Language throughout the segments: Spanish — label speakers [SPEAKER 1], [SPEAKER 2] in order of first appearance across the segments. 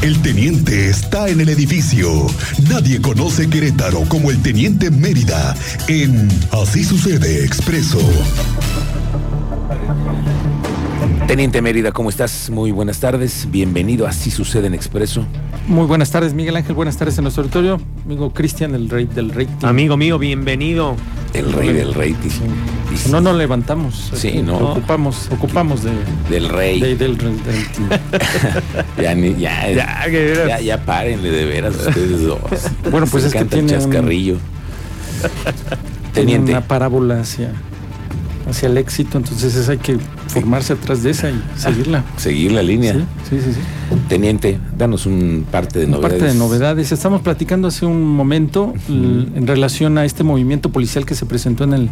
[SPEAKER 1] El teniente está en el edificio. Nadie conoce Querétaro como el teniente Mérida en Así sucede expreso.
[SPEAKER 2] Teniente Mérida, ¿cómo estás? Muy buenas tardes. Bienvenido a Así sucede en expreso.
[SPEAKER 3] Muy buenas tardes, Miguel Ángel. Buenas tardes en nuestro auditorio. Amigo Cristian, el rey del rating.
[SPEAKER 4] Amigo mío, bienvenido.
[SPEAKER 2] El rey del rating.
[SPEAKER 3] Si no nos levantamos.
[SPEAKER 2] Sí, no.
[SPEAKER 3] Ocupamos, ocupamos de,
[SPEAKER 2] Del rey.
[SPEAKER 3] de- del, del.
[SPEAKER 2] Ya, ni- ya,
[SPEAKER 4] Ya, que de veras.
[SPEAKER 2] ya, ya párenle de veras ustedes dos.
[SPEAKER 3] Bueno, pues
[SPEAKER 2] Se
[SPEAKER 3] es que tiene un-
[SPEAKER 2] chascarrillo.
[SPEAKER 3] Tiene
[SPEAKER 2] Teniente.
[SPEAKER 3] una parábola hacia, hacia el éxito, entonces es, hay que formarse atrás de esa y seguirla.
[SPEAKER 2] Seguir la línea.
[SPEAKER 3] Sí, sí, sí. sí.
[SPEAKER 2] Teniente, danos un parte de
[SPEAKER 3] Una
[SPEAKER 2] novedades.
[SPEAKER 3] parte de novedades. Estamos platicando hace un momento en relación a este movimiento policial que se presentó en el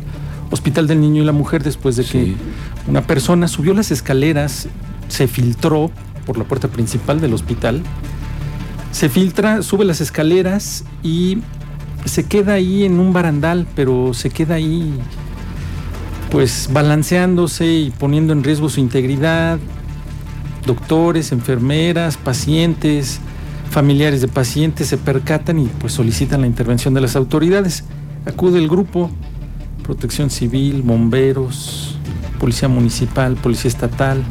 [SPEAKER 3] Hospital del Niño y la Mujer después de que
[SPEAKER 2] Sí.
[SPEAKER 3] una persona subió las escaleras, se filtró por la puerta principal del hospital, se filtra, sube las escaleras y se queda ahí en un barandal, pero se queda ahí pues balanceándose y poniendo en riesgo su integridad. Doctores, enfermeras, pacientes, familiares de pacientes se percatan y pues solicitan la intervención de las autoridades. Acude el grupo, protección civil, bomberos, policía municipal, policía estatal.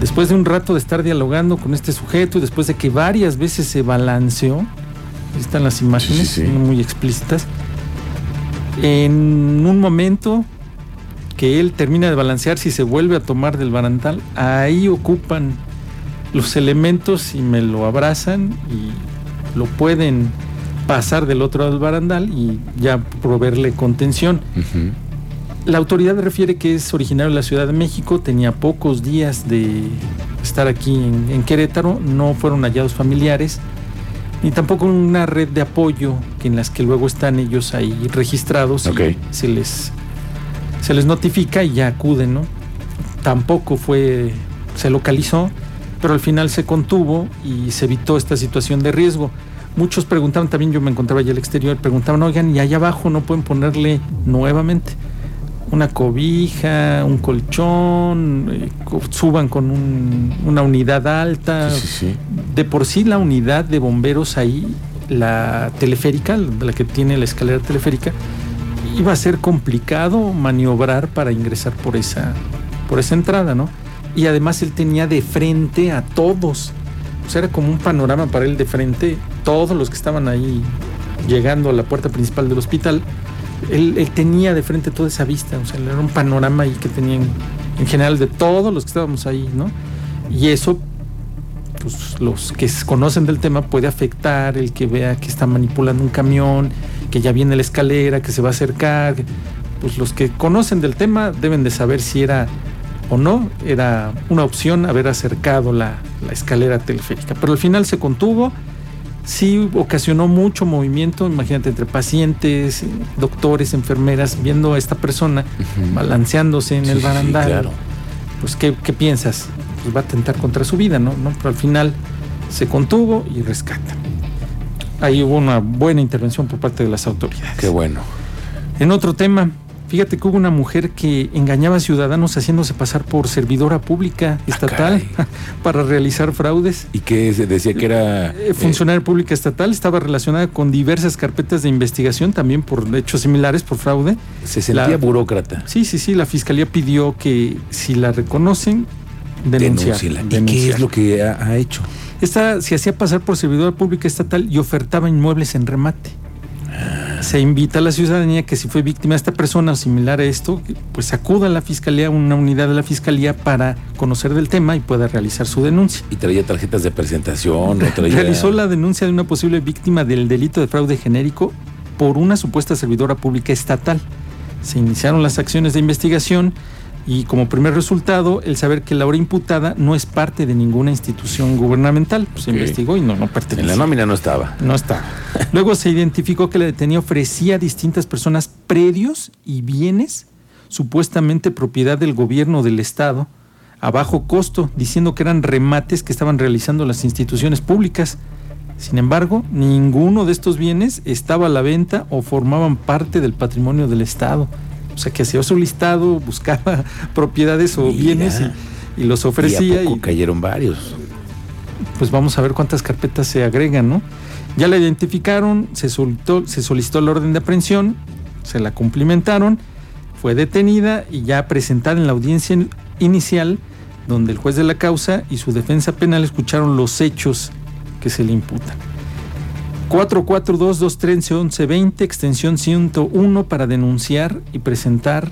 [SPEAKER 3] Después de un rato de estar dialogando con este sujeto y después de que varias veces se balanceó, ahí están las imágenes
[SPEAKER 2] Sí, sí, sí.
[SPEAKER 3] muy explícitas, en un momento que él termina de balancearse y se vuelve a tomar del barandal, ahí ocupan los elementos y me lo abrazan y lo pueden pasar del otro lado del barandal y ya proveerle contención. La autoridad refiere que es originario de la Ciudad de México, tenía pocos días de estar aquí en, en Querétaro, no fueron hallados familiares, ni tampoco una red de apoyo que en las que luego están ellos ahí registrados y se les se les notifica y ya acuden, ¿no? Tampoco fue se localizó, pero al final se contuvo y se evitó esta situación de riesgo. Muchos preguntaban, también yo me encontraba allá al exterior, preguntaban, oigan, y allá abajo no pueden ponerle nuevamente una cobija, un colchón, eh, suban con un- una unidad alta.
[SPEAKER 2] Sí, sí, sí.
[SPEAKER 3] De por sí la unidad de bomberos ahí, la teleférica, la que tiene la escalera teleférica, iba a ser complicado maniobrar para ingresar por esa, por esa entrada, ¿no? Y además él tenía de frente a todos. O sea, era como un panorama para él de frente, todos los que estaban ahí llegando a la puerta principal del hospital. Él, él tenía de frente toda esa vista, o sea, era un panorama ahí que tenían en general de todos los que estábamos ahí, ¿no? Y eso, pues los que conocen del tema puede afectar el que vea que está manipulando un camión, que ya viene la escalera, que se va a acercar. Pues los que conocen del tema deben de saber si era o no, era una opción haber acercado la, la escalera teleférica. Pero al final se contuvo, sí ocasionó mucho movimiento, imagínate, entre pacientes, doctores, enfermeras, viendo a esta persona balanceándose en
[SPEAKER 2] Sí,
[SPEAKER 3] el
[SPEAKER 2] sí,
[SPEAKER 3] barandal.
[SPEAKER 2] claro.
[SPEAKER 3] Pues, ¿qué, qué piensas? Pues va a atentar contra su vida, ¿no? ¿no? Pero al final se contuvo y rescata. Ahí hubo una buena intervención por parte de las autoridades.
[SPEAKER 2] Qué bueno.
[SPEAKER 3] En otro tema, fíjate que hubo una mujer que engañaba a ciudadanos haciéndose pasar por servidora pública estatal
[SPEAKER 2] caray.
[SPEAKER 3] para realizar fraudes.
[SPEAKER 2] ¿Y qué se decía que era?
[SPEAKER 3] Eh, funcionaria pública estatal estaba relacionada con diversas carpetas de investigación, también por hechos similares, por fraude.
[SPEAKER 2] eh, se sentía
[SPEAKER 3] la-
[SPEAKER 2] burócrata.
[SPEAKER 3] Sí, sí, sí, la fiscalía pidió que si la reconocen, denunciar.
[SPEAKER 2] ¿Y qué es lo que ha, ha hecho?
[SPEAKER 3] Esta se hacía pasar por servidora pública estatal y ofertaba inmuebles en remate. Se invita a la ciudadanía que si fue víctima de esta persona o similar a esto, pues acuda a la fiscalía, a una unidad de la fiscalía para conocer del tema y pueda realizar su denuncia.
[SPEAKER 2] Y traía tarjetas de presentación. o traía-
[SPEAKER 3] Realizó la denuncia de una posible víctima del delito de fraude genérico por una supuesta servidora pública estatal. Se iniciaron las acciones de investigación y como primer resultado el saber que la hora imputada no es parte de ninguna institución gubernamental. Pues se investigó y no, no pertenece.
[SPEAKER 2] En la nómina no estaba.
[SPEAKER 3] No está. Luego se identificó que la detenida ofrecía a distintas personas predios y bienes supuestamente propiedad del gobierno del Estado a bajo costo, diciendo que eran remates que estaban realizando las instituciones públicas. Sin embargo, ninguno de estos bienes estaba a la venta o formaban parte del patrimonio del Estado. O sea que hacía su listado, buscaba propiedades o
[SPEAKER 2] Mira.
[SPEAKER 3] bienes y, y los ofrecía.
[SPEAKER 2] y a poco
[SPEAKER 3] y-
[SPEAKER 2] cayeron varios.
[SPEAKER 3] pues vamos a ver cuántas carpetas se agregan, ¿no? Ya la identificaron, se solicitó, se solicitó el orden de aprehensión, se la cumplimentaron, fue detenida y ya presentada en la audiencia inicial, donde el juez de la causa y su defensa penal escucharon los hechos que se le imputan. 442-213-1120, extensión 101 para denunciar y presentar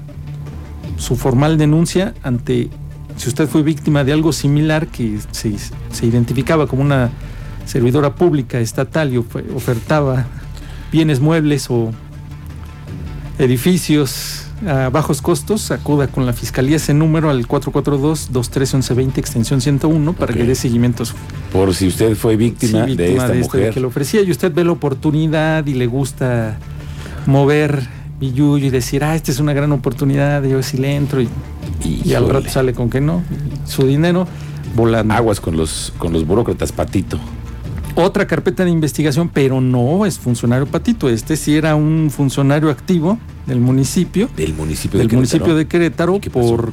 [SPEAKER 3] su formal denuncia ante, si usted fue víctima de algo similar que se, se identificaba como una servidora pública estatal y ofertaba bienes muebles o edificios a bajos costos, acuda con la fiscalía ese número al 442-213-1120, extensión 101, para que dé seguimiento.
[SPEAKER 2] Por si usted fue víctima, de esta mujer.
[SPEAKER 3] que le ofrecía y usted ve la oportunidad y le gusta mover y y decir, ah, esta es una gran oportunidad, yo sí le entro y, y, al rato sale con que no, su dinero volando.
[SPEAKER 2] Aguas con los, con los burócratas, patito
[SPEAKER 3] otra carpeta de investigación, pero no es funcionario patito. Este sí era un funcionario activo del municipio.
[SPEAKER 2] Del municipio
[SPEAKER 3] del de municipio de Querétaro por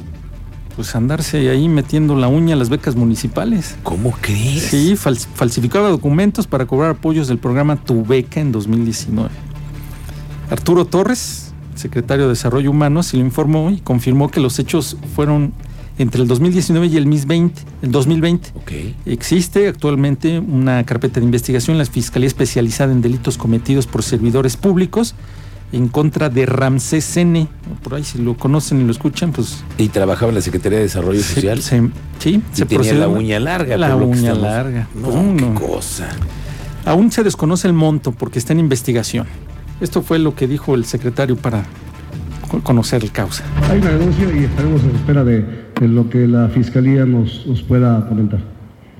[SPEAKER 3] pues andarse ahí metiendo la uña a las becas municipales.
[SPEAKER 2] ¿Cómo crees?
[SPEAKER 3] Sí, falsificaba documentos para cobrar apoyos del programa Tu Beca en 2019. Arturo Torres, secretario de Desarrollo Humano, se lo informó y confirmó que los hechos fueron entre el 2019 y el, 20, el 2020. Existe actualmente una carpeta de investigación en la Fiscalía Especializada en Delitos Cometidos por Servidores Públicos en contra de Ramsés N. Por ahí, si lo conocen y lo escuchan, pues.
[SPEAKER 2] ¿Y trabajaba en la Secretaría de Desarrollo Social?
[SPEAKER 3] sí,
[SPEAKER 2] se tenía la uña larga.
[SPEAKER 3] La uña larga.
[SPEAKER 2] No, qué cosa.
[SPEAKER 3] Aún se desconoce el monto porque está en investigación. Esto fue lo que dijo el secretario para conocer el causa.
[SPEAKER 5] Hay una denuncia y estaremos en espera de, lo que la fiscalía nos, nos, pueda comentar.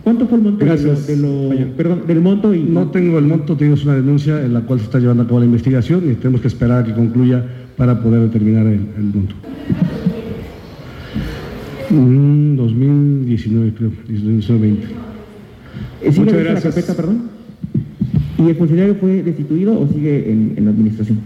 [SPEAKER 6] ¿Cuánto fue el monto
[SPEAKER 5] Gracias.
[SPEAKER 6] De lo, perdón, del monto? Y...
[SPEAKER 5] No tengo el monto, tenemos una denuncia en la cual se está llevando a cabo la investigación y tenemos que esperar a que concluya para poder determinar el, monto. 2019 creo, 2020.
[SPEAKER 6] Muchas gracias. la carpeta, perdón? ¿Y el funcionario fue destituido o sigue en, en la administración?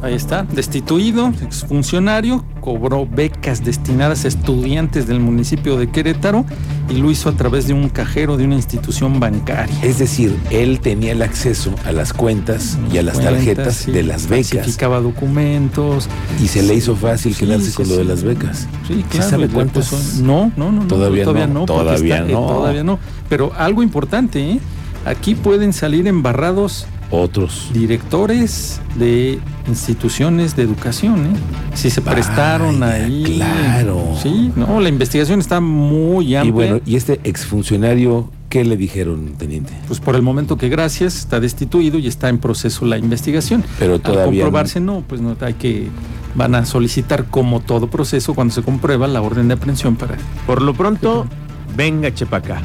[SPEAKER 3] Ahí está, destituido, exfuncionario, cobró becas destinadas a estudiantes del municipio de Querétaro y lo hizo a través de un cajero de una institución bancaria.
[SPEAKER 2] Es decir, él tenía el acceso a las cuentas y a las tarjetas de las becas.
[SPEAKER 3] Falsificaba documentos.
[SPEAKER 2] Y se le hizo fácil quedarse con lo de las becas.
[SPEAKER 3] Sí, claro. ¿Sabe cuántos No, no, no.
[SPEAKER 2] Todavía, todavía no.
[SPEAKER 3] todavía no. todavía no. Pero algo importante, ¿eh? Aquí pueden salir embarrados
[SPEAKER 2] otros
[SPEAKER 3] directores de instituciones de educación, ¿eh? Si se prestaron ahí.
[SPEAKER 2] Claro.
[SPEAKER 3] Sí, no, la investigación está muy amplia.
[SPEAKER 2] Y bueno, ¿y este exfuncionario qué le dijeron, teniente?
[SPEAKER 3] Pues por el momento que gracias, está destituido y está en proceso la investigación.
[SPEAKER 2] Pero todavía.
[SPEAKER 3] Al comprobarse, no, pues no, hay que. Van a solicitar, como todo proceso, cuando se comprueba, la orden de aprehensión para.
[SPEAKER 4] Por lo pronto, venga Chepacá.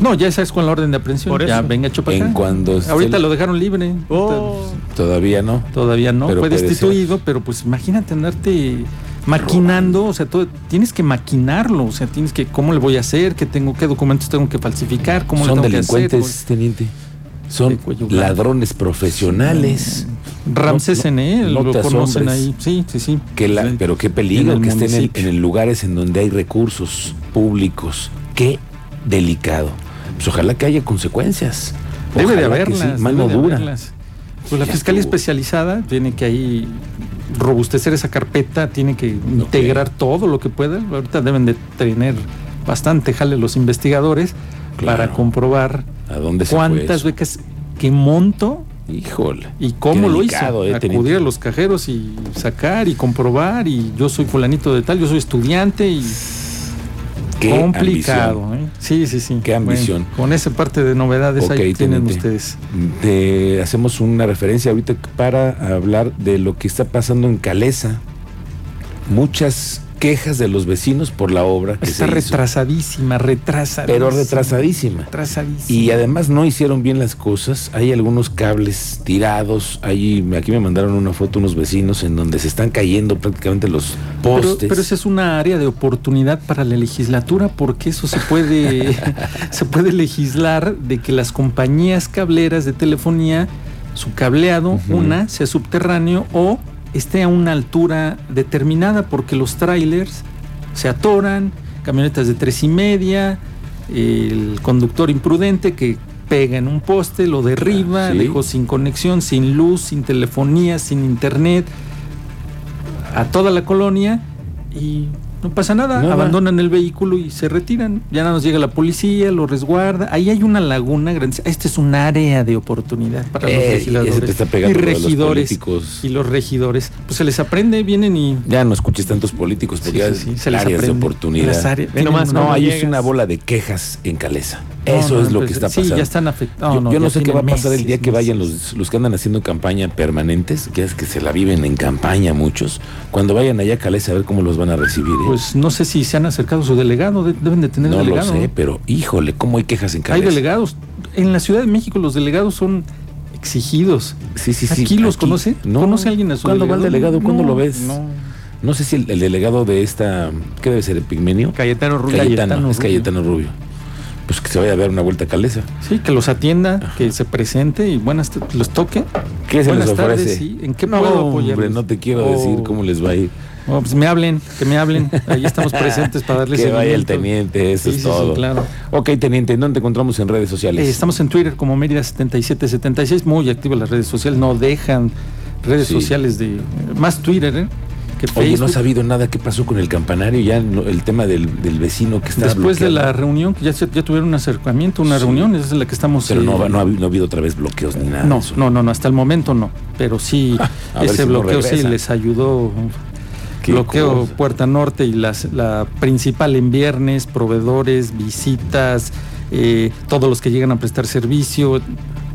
[SPEAKER 3] No, ya esa es con la orden de aprehensión. ya venga Chupacá.
[SPEAKER 2] En cuando
[SPEAKER 3] Ahorita lo dejaron libre.
[SPEAKER 2] Oh. Todavía no.
[SPEAKER 3] Todavía no. Fue destituido, pero pues imagínate andarte maquinando, o sea, todo, tienes que maquinarlo, o sea, tienes que cómo le voy a hacer, qué tengo, qué documentos tengo que falsificar, cómo
[SPEAKER 2] Son
[SPEAKER 3] le tengo
[SPEAKER 2] delincuentes,
[SPEAKER 3] que hacer,
[SPEAKER 2] teniente. Son ladrones profesionales.
[SPEAKER 3] Ramsés N, lo conocen ahí. Sí, sí, sí.
[SPEAKER 2] pero qué peligro que estén en, en lugares en donde hay recursos públicos. Qué delicado pues ojalá que haya consecuencias.
[SPEAKER 3] Debe de haberlas. mano dura. Pues la fiscalía especializada tiene que ahí robustecer esa carpeta, tiene que integrar todo lo que pueda. Ahorita deben de tener bastante jale los investigadores para comprobar
[SPEAKER 2] ¿A dónde
[SPEAKER 3] cuántas becas, qué monto
[SPEAKER 2] Híjole.
[SPEAKER 3] ¿Y cómo lo hizo? Eh, Acudir a los cajeros y sacar y comprobar y yo soy fulanito de tal, yo soy estudiante y complicado. ¿eh? Sí, sí, sí.
[SPEAKER 2] Qué ambición.
[SPEAKER 3] con esa parte de novedades ahí tienen ustedes.
[SPEAKER 2] hacemos una referencia ahorita para hablar de lo que está pasando en Calesa. Muchas quejas de los vecinos por la obra que
[SPEAKER 3] Está retrasadísima, retrasadísima.
[SPEAKER 2] Pero retrasadísima.
[SPEAKER 3] Retrasadísima.
[SPEAKER 2] Y además no hicieron bien las cosas. Hay algunos cables tirados. Ahí, aquí me mandaron una foto unos vecinos en donde se están cayendo prácticamente los postes.
[SPEAKER 3] Pero, pero esa es una área de oportunidad para la legislatura porque eso se puede, se puede legislar de que las compañías cableras de telefonía, su cableado, una, sea subterráneo o esté a una altura determinada porque los trailers se atoran, camionetas de tres y media, el conductor imprudente que pega en un poste, lo derriba,
[SPEAKER 2] Ah, sí.
[SPEAKER 3] dejó sin conexión, sin luz, sin telefonía, sin internet, a toda la colonia y no pasa nada,
[SPEAKER 2] Nada.
[SPEAKER 3] abandonan el vehículo y se retiran. Ya nada nos llega la policía, lo resguarda. Ahí hay una laguna grande. Este es un área de oportunidad para los
[SPEAKER 2] Eh, y
[SPEAKER 3] legisladores y
[SPEAKER 2] los
[SPEAKER 3] regidores.
[SPEAKER 2] políticos.
[SPEAKER 3] y los regidores, pues se les aprende, vienen y
[SPEAKER 2] Ya no escuches tantos políticos porque
[SPEAKER 3] Sí,
[SPEAKER 2] ya
[SPEAKER 3] sí, sí,
[SPEAKER 2] es
[SPEAKER 3] se les
[SPEAKER 2] áreas de
[SPEAKER 3] aprende.
[SPEAKER 2] oportunidad.
[SPEAKER 3] Las áreas-
[SPEAKER 2] nomás, no,
[SPEAKER 3] no
[SPEAKER 2] ahí es una bola de quejas en Caleza.
[SPEAKER 3] No,
[SPEAKER 2] Eso
[SPEAKER 3] no,
[SPEAKER 2] es lo
[SPEAKER 3] pues,
[SPEAKER 2] que está
[SPEAKER 3] sí,
[SPEAKER 2] pasando.
[SPEAKER 3] ya están afectados.
[SPEAKER 2] yo
[SPEAKER 3] no,
[SPEAKER 2] yo no sé qué va a pasar el día que vayan los, los que andan haciendo campaña permanentes, que es que se la viven en campaña muchos. Cuando vayan allá a Caleza a ver cómo los van a recibir. ¿eh?
[SPEAKER 3] Pues no sé si se han acercado a su delegado, de- deben de tener
[SPEAKER 2] no lo
[SPEAKER 3] delegado.
[SPEAKER 2] sé, pero híjole, cómo hay quejas en
[SPEAKER 3] Hay
[SPEAKER 2] Caleza.
[SPEAKER 3] delegados. En la Ciudad de México los delegados son exigidos.
[SPEAKER 2] Sí, sí, sí.
[SPEAKER 3] ¿Aquí los conoce?
[SPEAKER 2] No.
[SPEAKER 3] ¿Conoce alguien a su
[SPEAKER 2] ¿Cuándo va el
[SPEAKER 3] delegado?
[SPEAKER 2] delegado? ¿Cuándo
[SPEAKER 3] No,
[SPEAKER 2] lo ves?
[SPEAKER 3] no.
[SPEAKER 2] No sé si el, el delegado de esta, ¿qué debe ser? ¿Epigmenio?
[SPEAKER 4] Cayetano Rubio.
[SPEAKER 2] Cayetano,
[SPEAKER 3] Cayetano
[SPEAKER 2] es
[SPEAKER 3] Rubio.
[SPEAKER 2] Cayetano Rubio. Pues que se vaya a dar una vuelta a Caleza.
[SPEAKER 3] Sí, que los atienda, que se presente y buenas los toque.
[SPEAKER 2] ¿Qué se
[SPEAKER 3] Buenas
[SPEAKER 2] les
[SPEAKER 3] tardes,
[SPEAKER 2] ofrece?
[SPEAKER 3] sí. ¿En qué
[SPEAKER 2] no,
[SPEAKER 3] puedo
[SPEAKER 2] hombre,
[SPEAKER 3] apoyarles?
[SPEAKER 2] no te quiero
[SPEAKER 3] Oh.
[SPEAKER 2] decir cómo les va a ir.
[SPEAKER 3] Oh, pues me hablen, que me hablen. Ahí estamos presentes para darles
[SPEAKER 2] que vaya el teniente, eso
[SPEAKER 3] Sí,
[SPEAKER 2] es
[SPEAKER 3] sí, sí,
[SPEAKER 2] todo.
[SPEAKER 3] claro.
[SPEAKER 2] Ok, teniente, ¿dónde te encontramos en redes sociales?
[SPEAKER 3] Eh, estamos en Twitter como Mérida7776, muy activas las redes sociales, no dejan redes
[SPEAKER 2] Sí.
[SPEAKER 3] sociales de más Twitter ¿eh? Que
[SPEAKER 2] Oye,
[SPEAKER 3] Facebook.
[SPEAKER 2] no ha sabido nada qué pasó con el campanario, ya no- el tema del, del vecino que está
[SPEAKER 3] Después de la reunión, que ya, ya tuvieron un acercamiento, una
[SPEAKER 2] Sí.
[SPEAKER 3] reunión, esa es la que estamos.
[SPEAKER 2] Pero no,
[SPEAKER 3] eh,
[SPEAKER 2] ha- no, ha, habido- no ha habido otra vez bloqueos ni nada.
[SPEAKER 3] no,
[SPEAKER 2] eso.
[SPEAKER 3] no, no, no, hasta el momento no. Pero sí, ese
[SPEAKER 2] si no
[SPEAKER 3] bloqueo sí les ayudó. Bloqueo
[SPEAKER 2] cosa.
[SPEAKER 3] Puerta Norte y las, la principal en viernes, proveedores, visitas, eh, todos los que llegan a prestar servicio.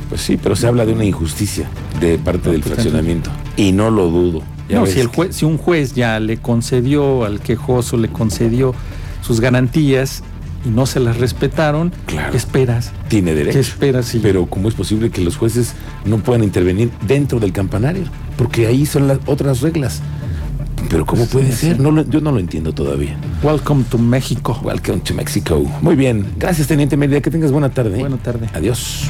[SPEAKER 2] Pues sí, pero se habla de una injusticia de parte
[SPEAKER 3] No,
[SPEAKER 2] del
[SPEAKER 3] pues,
[SPEAKER 2] fraccionamiento. Y no lo dudo. Ya
[SPEAKER 3] No, si, el
[SPEAKER 2] que-
[SPEAKER 3] juez, si un juez ya le concedió al quejoso, le concedió sus garantías y no se las respetaron,
[SPEAKER 2] Claro.
[SPEAKER 3] ¿qué esperas?
[SPEAKER 2] tiene
[SPEAKER 3] ¿Qué
[SPEAKER 2] derecho.
[SPEAKER 3] esperas? si-
[SPEAKER 2] Pero ¿cómo es posible que los jueces no puedan intervenir dentro del campanario? Porque ahí son las otras reglas. Pero ¿cómo puede
[SPEAKER 3] sí.
[SPEAKER 2] ser? No lo- yo no lo entiendo todavía.
[SPEAKER 3] Welcome to México.
[SPEAKER 2] Welcome to Mexico. Muy bien. Gracias, Teniente Mérida. Que tengas buena tarde.
[SPEAKER 3] Buena tarde.
[SPEAKER 2] Adiós.